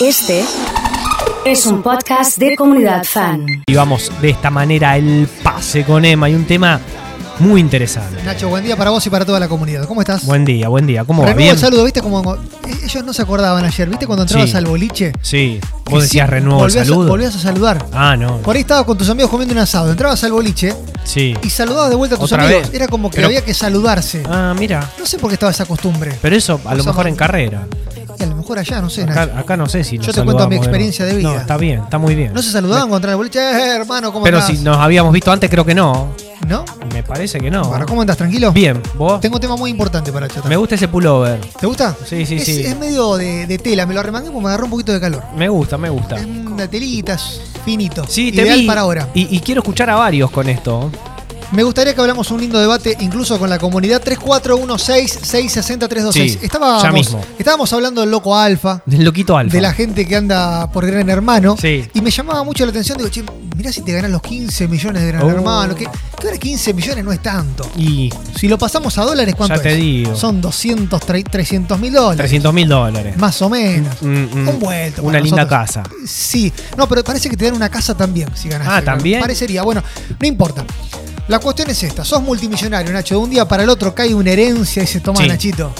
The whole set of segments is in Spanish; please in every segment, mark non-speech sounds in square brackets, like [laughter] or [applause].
Este es un podcast de comunidad fan. Y vamos de esta manera el pase con Emma y un tema muy interesante. Nacho, buen día para vos y para toda la comunidad. ¿Cómo estás? Buen día, buen día. ¿Cómo va? Renuevo ¿Bien? el saludo, ¿viste? Como ellos no se acordaban ayer, ¿viste? Cuando entrabas Sí. al boliche. Sí. Vos decías sí, renuevo el volvías a- saludo. volvías a saludar. Ah, no. Por ahí estabas con tus amigos comiendo un asado. Entrabas al boliche Sí. y saludabas de vuelta a tus ¿Otra amigos. vez? Era como que Pero- había que saludarse. Ah, mira. No sé por qué estaba esa costumbre. Pero eso a lo Cosa mejor en carrera. Y a lo mejor allá, no sé, Nacho. Acá, acá no sé si nos Yo te cuento mi experiencia de vida. No, está bien, está muy bien. No se saludaban contra el boliche. Eh, hermano, ¿cómo Pero andás? si nos habíamos visto antes, creo que no. ¿No? Me parece que no. Bueno, ¿cómo andas? ¿Tranquilo? Bien, vos. Tengo un tema muy importante para chatar. Me gusta ese pullover. ¿Te gusta? Sí, sí, es, sí. Es medio de, de tela. Me lo arremangué porque me agarró un poquito de calor. Me gusta, me gusta. Es una telita, finito. Sí, te Ideal vi. para ahora. Y, y quiero escuchar a varios con esto. Me gustaría que hablamos un lindo debate, incluso con la comunidad 3416-660-326. Sí, estábamos, ya mismo. estábamos hablando del loco alfa, Del loquito alfa. de la gente que anda por Gran Hermano. Sí. Y me llamaba mucho la atención. Digo, che, mirá si te ganas los 15 millones de Gran Oh. Hermano. Que, que ahora 15 millones no es tanto. Y Si lo pasamos a dólares, ¿cuánto Ya te es? digo. Son 200, 300 mil dólares. 300 mil dólares. Más o menos. Mm, mm. Un vuelto. Una linda nosotros. casa. Sí. No, pero parece que te dan una casa también si ganas. Ah, ¿también? Parecería. Bueno, no importa. La cuestión es esta. Sos multimillonario, Nacho. De un día para el otro cae una herencia y se toma Sí. Nachito.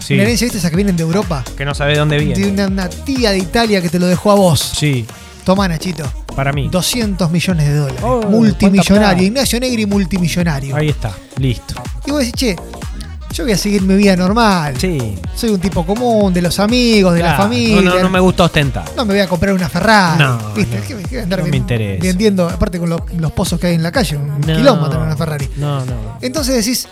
Sí. Una herencia, ¿viste? Esa que vienen de Europa. Que no sabe de dónde De viene. una, una tía de Italia que te lo dejó a vos. Sí, Toma, Nachito. para mí. 200 millones de dólares. Oh, multimillonario. Ignacio Negri, multimillonario. Ahí está, listo. Y vos decís, che, yo voy a seguir mi vida normal. Sí. Soy un tipo común, de los amigos, de la Claro, familia. No, no, no me gusta ostentar. No me voy a comprar una Ferrari. No, ¿Viste? no. ¿Qué- qué andar No me interesa. Vendiendo, aparte con lo- los pozos que hay en la calle, un No. quilombo tener una Ferrari. No, no. Entonces decís,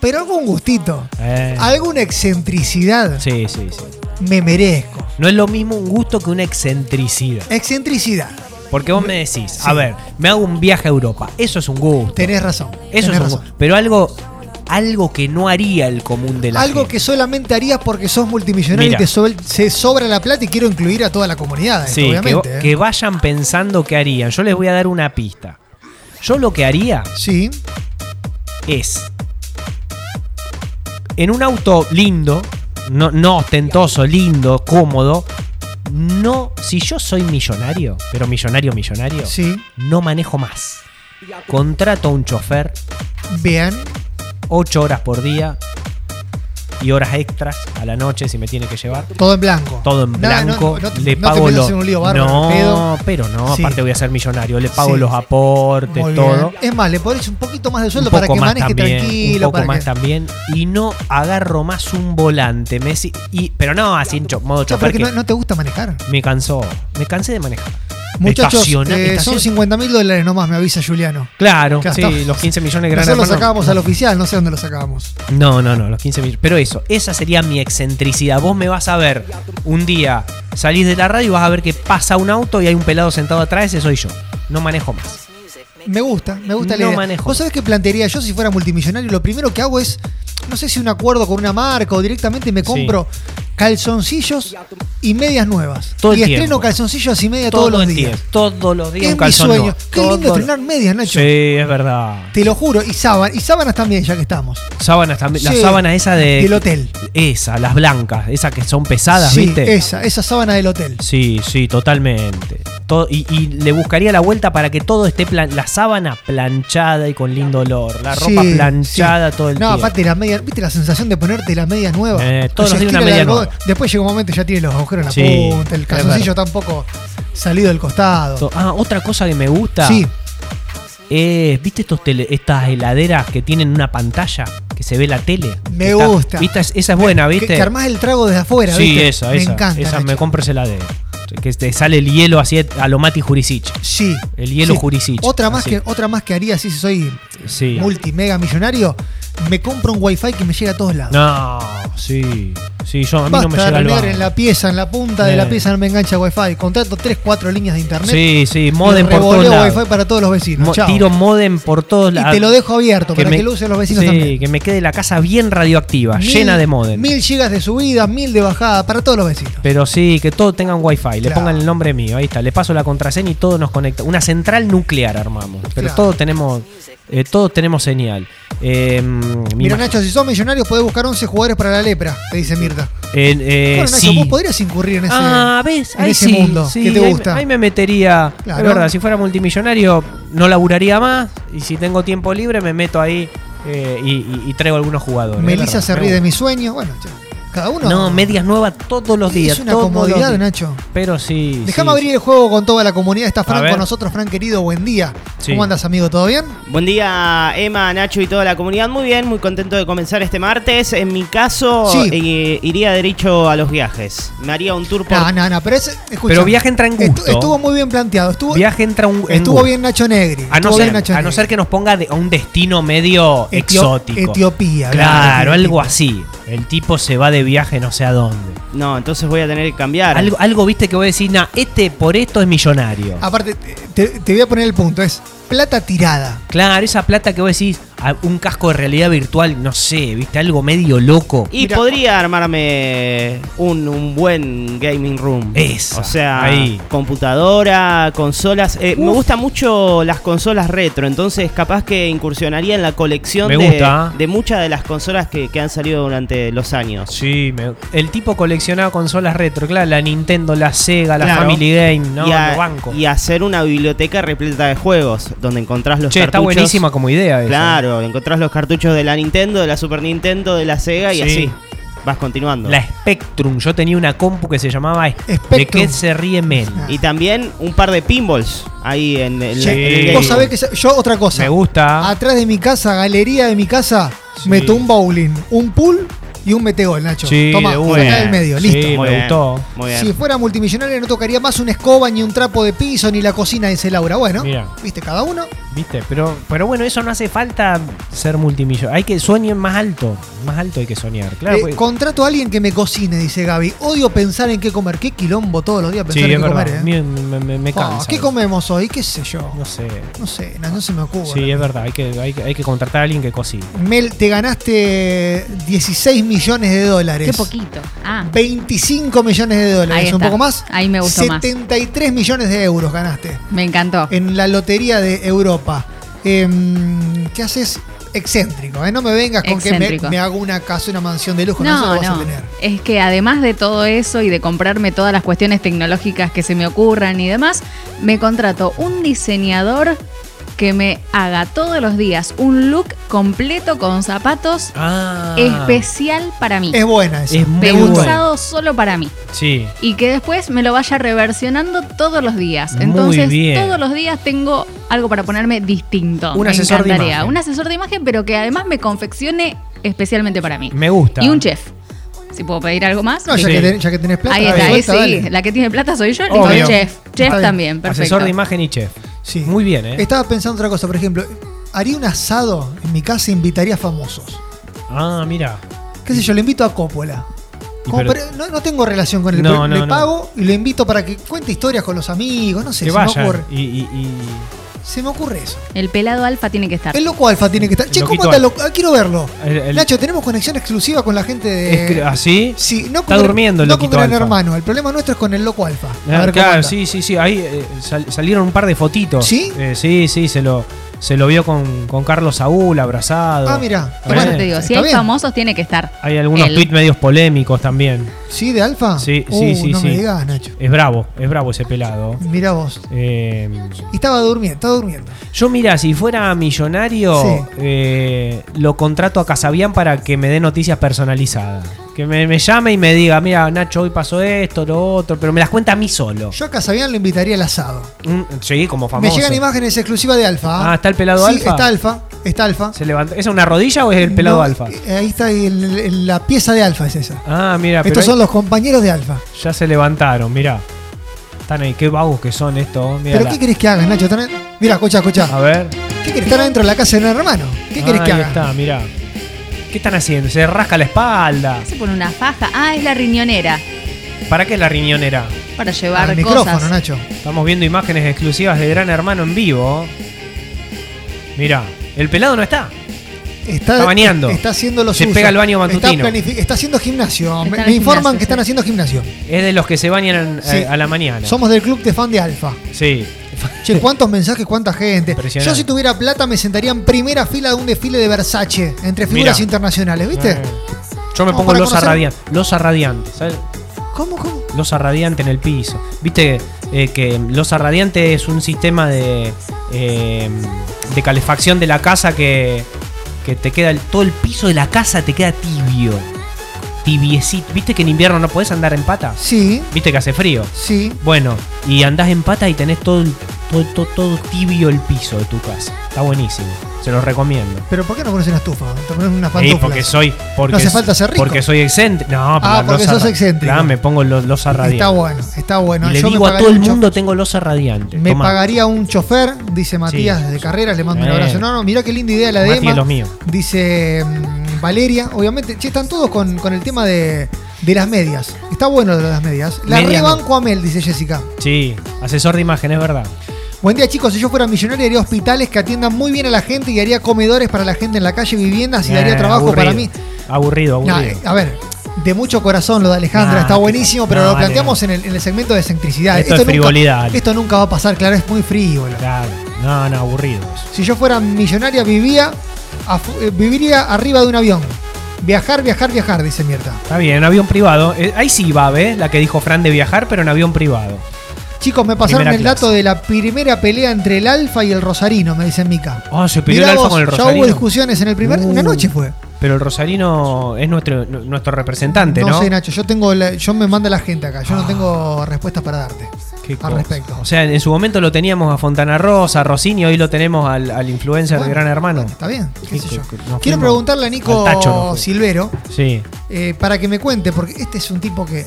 pero algún gustito, Eh, alguna excentricidad Sí, sí, sí. me merezco. No es lo mismo un gusto que una excentricidad. Excentricidad, Porque vos me decís, Sí. a ver, me hago un viaje a Europa. Eso es un gusto. tenés razón. Eso tenés es un razón. gusto. Pero algo, algo que no haría el común de la Algo gente. que solamente harías porque sos multimillonario Mira. y te sobra, se sobra la plata y quiero incluir a toda la comunidad, esto, Sí, que. ¿eh? que vayan pensando qué harían. Yo les voy a dar una pista. Yo lo que haría Sí, es en un auto lindo, no, no ostentoso, lindo, cómodo. No, si yo soy millonario, pero millonario, millonario, sí. no manejo más. Contrato a un chofer, Vean, 8 horas por día y horas extras a la noche si me tiene que llevar. todo en blanco. Todo en no- blanco, no le no te pago los. un lío bárbaro, no, pedo. pero no, Sí. aparte voy a ser millonario. Le pago Sí. los aportes, Muy todo. bien. Es más, le pones un poquito más de sueldo para que maneje también, tranquilo. un poco más que... también y no agarro más un volante Messi y pero no así en modo chofer porque que no, no te gusta manejar. me cansó me cancé de manejar Muchachos, eh, son 50 mil dólares nomás, me avisa Juliano. claro sí los 15 millones de Nosotros lo sacábamos al oficial, no sé dónde lo sacábamos. no no no los 15 millones pero eso esa sería mi excentricidad vos me vas a ver un día salís de la radio y vas a ver que pasa un auto y hay un pelado sentado atrás ese soy yo no manejo más Me gusta, me gusta la No idea. manejo. ¿Vos sabés qué plantearía yo si fuera multimillonario? Lo primero que hago es, no sé si un acuerdo con una marca o directamente me compro calzoncillos y medias nuevas. Todo el y estreno tiempo. calzoncillos y medias todos los el días. día, todos los días Es un mi sueño. Qué lindo Todo- estrenar medias, Nacho. sí es verdad Te lo juro. Y sábanas, y sábanas también, ya que estamos. sábanas también las Sí, sábanas esas de Del hotel. Esa, las blancas, esas que son pesadas, Sí, ¿viste? esa, esa sábana del hotel. Sí, sí, totalmente. Todo, y, y le buscaría la vuelta para que todo esté plan, la sábana planchada y con lindo olor, la ropa Sí, planchada todo el No, tiempo. aparte la media, ¿viste la sensación de ponerte la media nueva? Eh, todos los días una el media nueva. Después llega un momento y ya tiene los agujeros en la Sí, punta, el calzoncillo tampoco salido del costado. Ah, otra cosa que me gusta Sí, es, ¿viste estos tele- estas heladeras que tienen una pantalla que se ve la tele? Me Que está- gusta. ¿viste? Esa es buena, que, ¿viste? que armás el trago desde afuera, sí, ¿viste? esa, Me esa. encanta. esa me esa heladera. Que te sale el hielo así a lo Mati Jurisic. Sí. El hielo sí. Jurisic, Otra más, así. que, otra más que haría si soy Sí. multimega millonario, me compro un wifi que me llega a todos lados. No, sí. Sí, yo a mí Basta no me llega renegar en la pieza, en la punta de Eh. la pieza no me engancha wifi. Contrato 3, 4 líneas de internet. Sí, sí, y modem por todos lados. wifi para todos los vecinos. Mo- Chao. tiro modem por todos y lados. te lo dejo abierto para me- que lo usen los vecinos sí, también. que me quede la casa bien radioactiva, Mil- llena de modem. Mil gigas de subida, mil de bajada para todos los vecinos. Pero sí, que todo tengan wifi, le Claro. pongan el nombre mío, ahí está, le paso la contraseña y todo nos conecta. Una central nuclear armamos, pero Claro. todos tenemos, eh, todos tenemos señal. Eh, mi Mira, Nacho, si sos millonarios podés buscar 11 jugadores para la lepra, te dice Mirta. Eh, eh, Bueno, Nacho, sí. vos podrías incurrir en ese, Ah, ¿ves? en Ahí ese sí, mundo sí, que te ahí- gusta. Ahí, me metería. Claro. Es verdad, si fuera multimillonario no laburaría más. Y si tengo tiempo libre me meto ahí y, y- y traigo algunos jugadores. Melissa se me ríe de mi sueño. Bueno, ya, cada uno. No, medias nuevas todos los días. Es una comodidad, días. Nacho. Pero sí. Déjame sí. abrir el juego con toda la comunidad. Está Fran con nosotros. Fran, querido, buen día. Sí. ¿Cómo andas, amigo? ¿Todo bien? Buen día, Emma, Nacho y toda la comunidad. Muy bien, muy contento de comenzar este martes. En mi caso, Sí. eh, iría derecho a los viajes. Me haría un tour por. No, no, no. Pero, es, escucha, Pero viaje entra en gusto. Estuvo muy bien planteado. Estuvo, Viaje entra un, en estuvo gusto. bien Nacho Negri. A no, ser, Nacho a no ser que nos ponga de- a un destino medio Etio- exótico. Etiopía. Claro, Etiopía. algo así. El tipo se va de viaje no sé a dónde. No, entonces voy a tener que cambiar. Algo, algo viste que voy a decir, nah, este por esto es millonario. Aparte, te, te voy a poner el punto. Es plata tirada. Claro, esa plata que vos decís, un casco de realidad virtual, no sé, viste, algo medio loco. Y Mira. podría armarme un, un buen gaming room. Esa, O sea, ahí. computadora, consolas. Eh, me gustan mucho las consolas retro, entonces capaz que incursionaría en la colección Me de, de muchas de las consolas que, que han salido durante los años. Sí, me- el tipo coleccionaba consolas retro, claro, la Nintendo, la Sega, la Claro. Family Game, ¿no? y, a- hacer una biblioteca repleta de juegos, donde encontrás los Che, está buenísima como idea esa. Claro, encontrás los cartuchos de la Nintendo, de la Super Nintendo, de la Sega y Sí. así. Vas continuando. La Spectrum, yo tenía una compu que se llamaba ¿De Spectrum. qué se ríe Men? Y también un par de pinballs ahí en el, Che, en el vos sabés que yo otra cosa. Me gusta. Atrás de mi casa, galería de mi casa, Sí. meto un bowling, un pool y un metegol, Nacho. Sí, Toma, de sacá del medio, Sí, listo. me bien, gustó. Muy bien. Si fuera multimillonario no tocaría más una escoba ni un trapo de piso ni la cocina dice Laura. Bueno, Mira. viste, cada uno. ¿Viste? Pero, pero bueno, eso no hace falta ser multimillonario. Hay que sueñen más alto. Más alto hay que soñar. Claro, Eh, pues- contrato a alguien que me cocine, dice Gaby. Odio pensar en qué comer. Qué quilombo todos los días sí, pensar es en qué verdad. comer. ¿eh? Me, me- me- me Oh, cansa. ¿Qué comemos hoy? ¿Qué sé yo? No sé. No sé, no, no se me ocurre. Sí, es verdad. Hay que, hay, que, hay que contratar a alguien que cocine. Mel, te ganaste 16 millones de dólares. Qué poquito. Ah, 25 millones de dólares, Ahí un poco más. Ahí me gustó más. 73 millones de euros ganaste me encantó. en la lotería de Europa. Em, ¿Qué haces? Excéntrico, ¿eh? No me vengas con que me, hago una casa, una mansión de lujo. No, eso No, lo vas a no. tener. Es que además de todo eso y de comprarme todas las cuestiones tecnológicas que se me ocurran y demás, me contrato un diseñador que me haga todos los días un look completo con zapatos Ah. especial para mí. Es buena esa. Es. Pensado solo para mí. Sí. Y que después me lo vaya reversionando todos los días. Muy Entonces, bien. todos los días tengo algo para ponerme distinto. Un me asesor de encantaría. imagen. Un asesor de imagen, pero que además me confeccione especialmente para mí. Me gusta. Y un chef. Si puedo pedir algo más. No, ya, Sí. que ten- ya que tenés plata, Ahí está, ahí sí. dale. La que tiene plata soy yo. Obvio. chef. Chef también, perfecto. Asesor de imagen y chef. Sí. Muy bien, ¿eh? Estaba pensando otra cosa, por ejemplo, haría un asado en mi casa e invitaría a famosos. Ah, mira. ¿Qué sé yo? Le invito a Coppola. Como, pero- no, no tengo relación con él, No, le pago y lo invito para que cuente historias con los amigos, no sé, que ocurre. Y, y- y- Se me ocurre eso. El pelado alfa tiene que estar. El loco alfa tiene que estar. Che, ¿cómo anda el loco? Ah, quiero verlo. el- el- Nacho, tenemos conexión exclusiva con la gente de. ¿Así? Sí, no Está con, durmiendo el no loquito con Gran hermano. El problema nuestro es con el loco alfa. A Ah, ver claro, sí, sí, sí. Ahí eh, sal- salieron un par de fotitos. ¿Sí? Eh, sí, sí, se lo, se lo vio con, con Carlos Saúl abrazado. Ah, mira. Por eso Eh, te digo, si hay bien. famosos, tiene que estar. Hay algunos Él. tweets medios polémicos también. ¿Sí, de alfa? Sí, Uh, sí, sí, No sí. me digas, Nacho. Es bravo, es bravo ese pelado. Mira vos. Eh, Y estaba durmiendo, estaba durmiendo. yo, mira, si fuera millonario, Sí. eh, lo contrato a Casabian para que me dé noticias personalizadas. Que me, me llame y me diga, mira, Nacho, hoy pasó esto, lo otro, pero me las cuenta a mí solo. Yo a Casabian le invitaría al asado. Mm, sí, como famoso. Me llegan imágenes exclusivas de alfa. Ah, ¿está el pelado Sí, alfa? Está alfa. Está alfa. ¿Se levanta? ¿Es una rodilla o es el pelado No, alfa? eh, Ahí está el- el- la pieza de alfa, es esa. Ah, mira, pero Estos ahí son los compañeros de alfa. ya se levantaron, mira. Están ahí, qué vagos que son estos. mirá ¿Pero qué querés que hagan, Nacho? ¿Están Mira, escucha, escucha. A ver. ¿Qué querés estar adentro de la casa de un hermano? ¿Qué querés Ah, que ahí hagan? está, mira. ¿Qué están haciendo? Se rasca la espalda. Se pone una faja. Ah, es la riñonera. ¿Para qué la riñonera? Para llevar Al micrófono, cosas. Nacho. Estamos viendo imágenes exclusivas de Gran Hermano en vivo. Mira, el pelado no está. Está, Está bañando. Está haciendo lo Se pega al baño matutino. Está, haciendo gimnasio. Me, Está en me el informan gimnasio, que están haciendo gimnasio. Es de los que se bañan eh, Sí. a la mañana. Somos del club de fan de Alfa. Sí. [laughs] Che, cuántos mensajes, cuánta gente. Yo si tuviera plata me sentaría en primera fila de un desfile de Versace entre figuras Mirá. internacionales, ¿viste? Eh, Yo me pongo para losa conocer- radiante. Losa radiante, ¿sabes? ¿Cómo, cómo? Losa radiante en el piso. Viste eh, que losa radiante es un sistema de, eh, de calefacción de la casa que, que te queda el- todo el piso de la casa te queda tibio. Tibiecito. ¿Viste que en invierno no podés andar en pata? Sí, ¿Viste que hace frío? sí. Bueno, y andás en pata y tenés todo, todo, todo, todo tibio el piso de tu casa. Está buenísimo. Se los recomiendo. Pero ¿por qué no pones una estufa? Te pones unas Sí, pantuflas. porque soy. Porque No hace falta ser rico. Porque soy excéntrico. No, pero Ah, porque losa sos excéntrico. Claro, me pongo los, los radiantes. Está bueno, está bueno. Y le Yo digo a todo el mundo tengo losa radiante. Me Tomá. pagaría un chofer, dice Matías Sí. de Carreras, le mando un abrazo. No, no, mirá qué linda idea la de Mati Emma. los míos. Dice mm, Valeria, obviamente, che, están todos con, con el tema de, de las medias. Está bueno lo de las medias. La Medias no. rebanco a Mel, dice Jessica. Sí, asesor de imagen, es verdad. Buen día chicos, si yo fuera millonario haría hospitales que atiendan muy bien a la gente y haría comedores para la gente en la calle, viviendas y daría Eh, trabajo aburrido. para mí. Aburrido, No, aburrido. eh, a ver, de mucho corazón lo de Alejandra, Nah, está buenísimo, pero no, lo planteamos en, el, en el segmento de excentricidad. Esto es frivolidad. Nunca, esto nunca va a pasar, claro, es muy frívolo. Claro. No, no, aburrido. Si yo fuera millonaria, vivía viviría arriba de un avión. Viajar, viajar, viajar, dice Mierta. Está bien, avión privado. Eh, ahí sí va, ¿ves? La que dijo Fran de viajar, pero en avión privado. Chicos, me pasaron Primera el clase. dato de la primera pelea entre el Alfa y el Rosarino, me dice Mica. Oh, se peleó Mirá el alfa vos, con el ya Rosarino. hubo discusiones en el primer. Uh. Una noche fue. Pero el Rosarino es nuestro, nuestro representante, ¿no? No sé, Nacho, yo tengo la- yo me manda la gente acá. Yo no tengo respuestas para darte Qué al cosa. respecto. O sea, en su momento lo teníamos a Fontana Rosa, a Rossini, hoy lo tenemos al, al influencer Bueno, de Gran Hermano. bueno, está bien, qué sé yo. que- que nos Quiero preguntarle a Nico tacho. Silvero Sí. eh, para que me cuente, porque este es un tipo que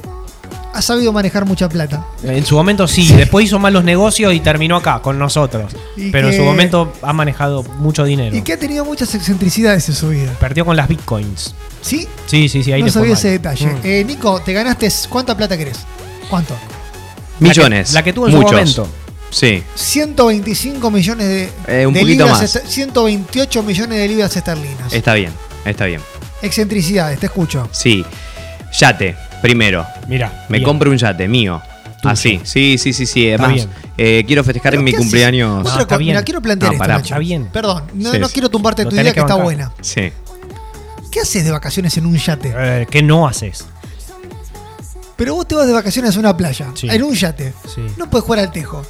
ha sabido manejar mucha plata. En su momento sí, después hizo malos negocios y terminó acá con nosotros. Y Pero en su momento ha manejado mucho dinero. Y que ha tenido muchas excentricidades en su vida. Perdió con las bitcoins. ¿Sí? Sí, sí, sí, ahí no sabía ese detalle. Mm. Eh, Nico, te ganaste. ¿Cuánta plata querés? ¿Cuánto? Millones. La que, la que tuvo en muchos. su momento. Sí. 125 millones de, Eh, un de poquito libras. más. esta- 128 millones de libras esterlinas. Está bien, está bien. Excentricidades, te escucho. Sí. Yate, primero. Mira. Me compro un yate mío. Así, sí, sí, sí, sí. Está Además, bien. eh, quiero festejar ¿Pero mi cumpleaños. No, está co- bien. Mira, quiero plantear No, esto. Nacho. Está bien. Perdón, no, Sí, no sí. quiero tumbarte tu idea que, que está buena. Sí. ¿Qué haces de vacaciones en un yate? Eh, ¿Qué no haces? Pero vos te vas de vacaciones a una playa, Sí. en un yate. Sí. No puedes jugar al tejo.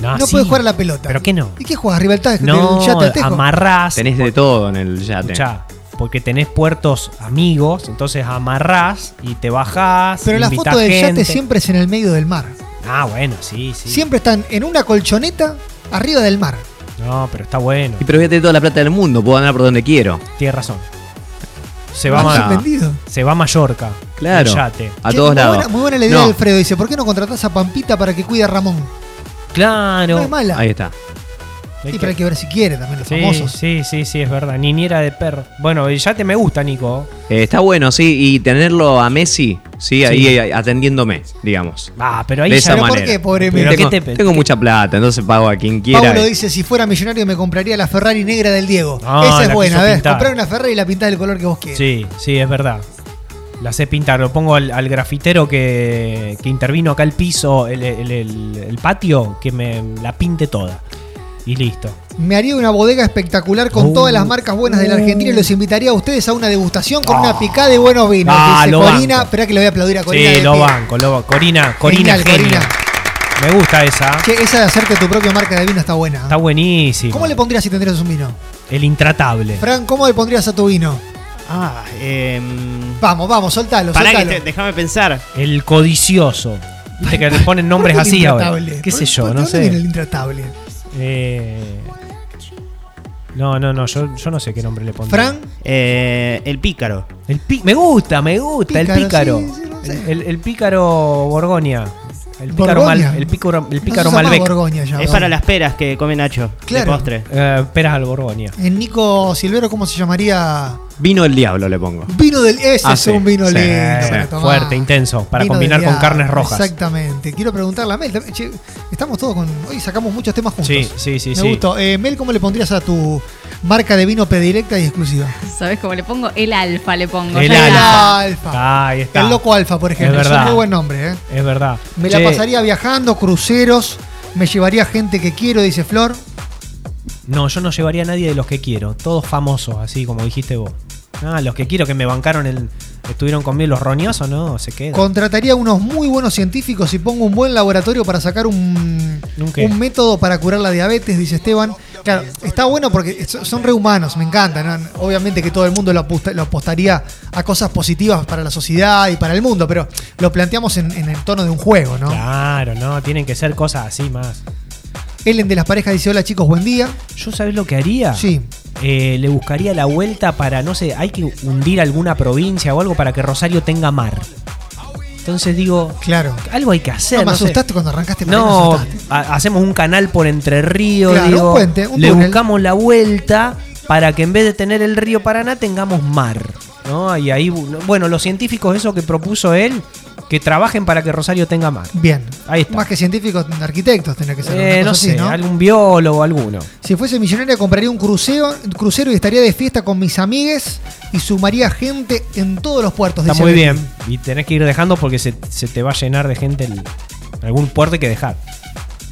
No, no sí. puedes jugar a la pelota. ¿Pero qué no? ¿Y qué juegas? ¿Arriba del, ta- No, yate al tejo? amarrás. Tenés de todo en el yate. Escuchá, porque tenés puertos amigos, entonces amarrás y te bajás. Pero la foto del gente. yate siempre es en el medio del mar. Ah, bueno, sí, sí. Siempre están en una colchoneta arriba del mar. No, pero está bueno. Y pero voy a tener toda la plata del mundo, puedo andar por donde quiero. Tienes razón. Se ¿No va, a, se va a Mallorca. Claro. yate. A Che, todos muy lados. Buena, muy buena la idea No, de Alfredo. Dice, ¿por qué no contratás a Pampita para que cuide a Ramón? Claro. No es mala. Ahí está. Sí, que- pero hay que ver si quiere también los sí, famosos. sí, sí, sí, es verdad. Niñera de perro. Bueno, el yate me gusta, Nico. Eh, está bueno, sí, y tenerlo a Messi, sí, ahí Sí. eh, atendiéndome, digamos. Ah, pero ahí de ya esa ¿Pero por qué, pobre Pero Messi? tengo, ¿qué te- tengo qué- mucha plata, entonces pago a quien quiera. Paulo dice, si fuera millonario me compraría la Ferrari negra del Diego. Ah, Esa la es buena, pintar. Comprar una Ferrari y la pintás del color que vos quieras. Sí, sí, es verdad. La sé pintar. Lo pongo al, al grafitero que, que intervino acá el piso, el, el- el- el patio, que me la pinte toda. Y listo. Me haría una bodega espectacular con Uh. todas las marcas buenas de la Argentina y los invitaría a ustedes a una degustación con Ah. una picada de buenos vinos. Ah, dice lo Corina, banco. esperá que le voy a aplaudir a Corina. sí, de lo pie. banco, lo banco. Corina, Corina, Genial, genia. Corina. Me gusta esa. Che, esa de hacerte tu propia marca de vino está buena. Está buenísimo. ¿Cómo le pondrías si tendrías un vino? El intratable. Fran, ¿cómo le pondrías a tu vino? Ah, em, Vamos, vamos, soltalo, pará que soltalo. te- déjame pensar. El codicioso. Viste que le ponen nombres ¿Por qué el así ahora. intratable? ¿Qué ¿Por- sé yo? por No viene el sé. intratable? Eh, No, no, no. Yo, yo no sé qué nombre le pondría. Fran, Eh, el pícaro. El pi- me gusta, me gusta, Pícaro, el pícaro. sí, sí, no sé. el, el- el pícaro Borgoña. El pícaro, ¿Borgoña? mal, el pícaro, el pícaro Malbec. Borgoña ya, Es ¿verdad? para las peras que come Nacho. Claro. De postre. Eh, peras al Borgoña. En Nico Silvero, ¿cómo se llamaría? Vino el diablo le pongo. Vino del. Ese Ah, es sí, un vino sí, lindo. Para fuerte, intenso, para Vino combinar del con diablo, carnes rojas. Exactamente. Quiero preguntarle a Mel. che, estamos todos con. Hoy sacamos muchos temas juntos. Sí, sí, sí, Me sí. gustó. Eh, Mel, ¿cómo le pondrías a tu marca de vino predilecta y exclusiva? ¿Sabes cómo le pongo? El alfa le pongo. El alfa. Alfa. Ahí está. El Loco Alfa, por ejemplo. Es Es un muy buen nombre, ¿eh? Es verdad. Me Che, la pasaría viajando, cruceros. Me llevaría gente que quiero, dice Flor. No, yo no llevaría a nadie de los que quiero. Todos famosos, así como dijiste vos. Ah, los que quiero que me bancaron el, estuvieron conmigo los roñosos, ¿no? Se quedan. Contrataría unos muy buenos científicos y pongo un buen laboratorio para sacar un, ¿Un método para curar la diabetes, dice Esteban. Claro, está bueno porque so- son rehumanos, me encanta. ¿no? Obviamente que todo el mundo lo, aposta- lo apostaría a cosas positivas para la sociedad y para el mundo, pero lo planteamos en, en el tono de un juego, ¿no? Claro, no, tienen que ser cosas así más. Ellen de las parejas dice: Hola chicos, buen día. ¿Yo sabés lo que haría? Sí. Eh, le buscaría la vuelta para, no sé, hay que hundir alguna provincia o algo para que Rosario tenga mar. Entonces digo, Claro. algo hay que hacer. No, me no sé. asustaste cuando arrancaste. me No, hacemos un canal por Entre Ríos, Claro, digo, un puente, un le túnel. buscamos la vuelta para que en vez de tener el río Paraná tengamos mar. ¿no? Y ahí, bueno, los científicos, eso que propuso él, que trabajen para que Rosario tenga mar. Bien. Ahí está. Más que científicos, arquitectos tendría que ser. Eh, no así, sé, ¿no? algún biólogo, alguno. Si fuese millonaria compraría un crucero, crucero y estaría de fiesta con mis amigues y sumaría gente en todos los puertos. Está muy bien. Y tenés que ir dejando porque se, se te va a llenar de gente el- algún puerto hay que dejar.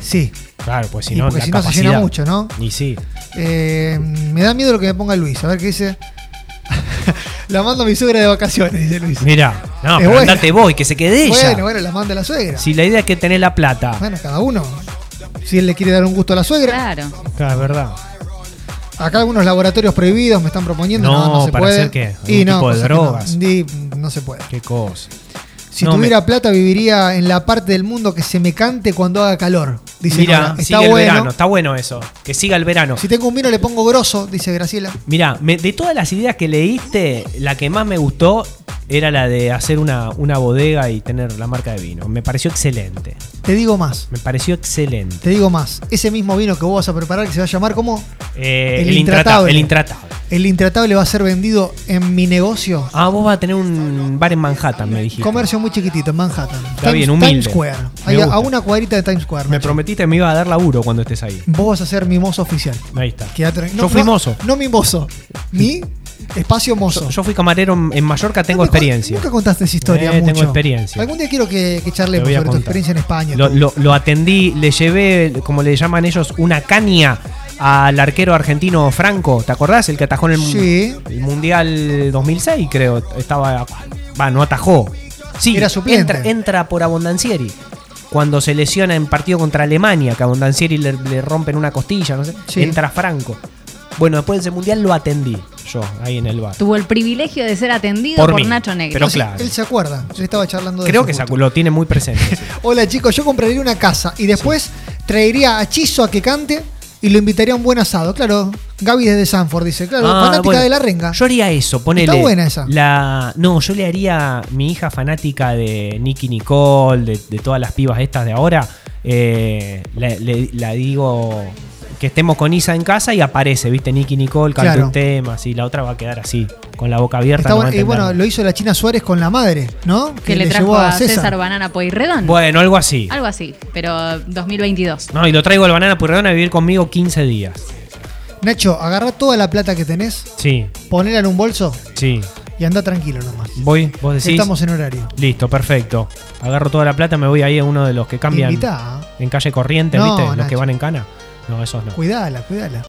Sí. Claro, pues si no, la si no se llena mucho, ¿no? Y sí. Eh, me da miedo lo que me ponga Luis. A ver qué dice. La mando a mi suegra de vacaciones, dice Luis. Mira, no, Es pero buena. andate vos y que se quede ella. Bueno, bueno, la manda a la suegra. Si la idea es que tenés la plata. Bueno, cada uno. Si él le quiere dar un gusto a la suegra. Claro. Claro, es verdad. Acá algunos laboratorios prohibidos me están proponiendo. No, No, no, se ¿para puede. hacer qué? Y ¿Algún no, tipo de no. drogas? Di- no se puede. Qué cosa. Si No, tuviera plata, viviría en la parte del mundo que se me cante cuando haga calor. Dice Mira. Está sigue el bueno. verano, está bueno eso. Que siga el verano. Si tengo un vino, le pongo grosso, dice Graciela. Mira, de todas las ideas que leíste, la que más me gustó era la de hacer una, una bodega y tener la marca de vino. Me pareció excelente. Te digo más. Me pareció excelente. Te digo más. Ese mismo vino que vos vas a preparar, que se va a llamar como Eh, El el, intratable. El intratable. el intratable, va a ser vendido en mi negocio. Ah, vos vas a tener un bar en Manhattan, me dijiste. Comercio muy chiquitito en Manhattan. Está bien, humilde. Times Square. Ahí a, una cuadrita de Times Square. Me Nacho. prometiste que me iba a dar laburo cuando estés ahí. Vos vas a ser mi mozo oficial. Ahí está. Quédate tranquilo. Yo fui no, mozo. No mi mozo. Mi [laughs] espacio mozo. Yo, yo fui camarero en en Mallorca, tengo Nunca- experiencia. Nunca contaste esa historia Eh, mucho. tengo experiencia. Algún día quiero que, que charlemos sobre tu contar. experiencia en España. Lo, lo- lo atendí, le llevé, como le llaman ellos, una caña al arquero argentino Franco. ¿Te acordás? El que atajó en el, mu- Sí. el Mundial 2006, creo. Estaba. Va, no atajó. Sí, Era. Entra, entra por Abondancieri. Cuando se lesiona en partido contra Alemania, que a Abondancieri le, le rompen una costilla, no sé. Sí. Entra Franco. Bueno, después de ese mundial lo atendí yo, ahí en el bar. Tuvo el privilegio de ser atendido Por. Nacho Negro. Pero claro. Él se acuerda. Yo estaba charlando de Creo que se justo. acu- lo tiene muy presente. sí. [laughs] Hola chicos, yo compraría una casa y después traería a Chizo a que cante y lo invitaría a un buen asado. Claro, Gaby desde Sanford dice, claro, Ah, fanática bueno, de la renga. Yo haría eso, ponele. Está buena esa. La, no, yo le haría mi hija fanática de Nicky Nicole, de, de todas las pibas estas de ahora. eh, le, le- la digo que estemos con Isa en casa y aparece, ¿viste? Nicky Nicole canta Claro. un tema, así, la otra va a quedar así, con la boca abierta. Está no va bueno. a Y bueno, lo hizo la China Suárez con la madre, ¿no? que le trajo llevó a César, Banana Pueyrredón. Bueno, algo así. Algo así, pero 2022. No, y lo traigo al banana Purredón a vivir conmigo 15 días. Nacho, agarra toda la plata que tenés, Sí, ponela en un bolso sí. y anda tranquilo nomás. Voy, vos decís. Estamos en horario. Listo, perfecto. Agarro toda la plata, me voy ahí a uno de los que cambian Invitá. en calle corriente, No, ¿viste? Los que van en cana. No, esos no. Cuidala, cuidala.